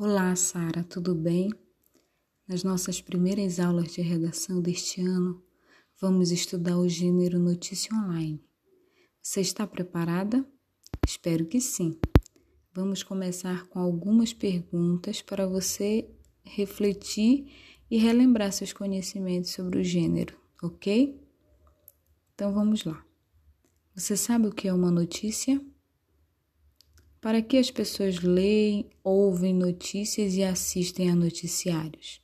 Olá, Sara, tudo bem? Nas nossas primeiras aulas de redação deste ano, vamos estudar o gênero notícia online. Você está preparada? Espero que sim. Vamos começar com algumas perguntas para você refletir e relembrar seus conhecimentos sobre o gênero, ok? Então vamos lá. Você sabe o que é uma notícia? Para que as pessoas leem, ouvem notícias e assistem a noticiários?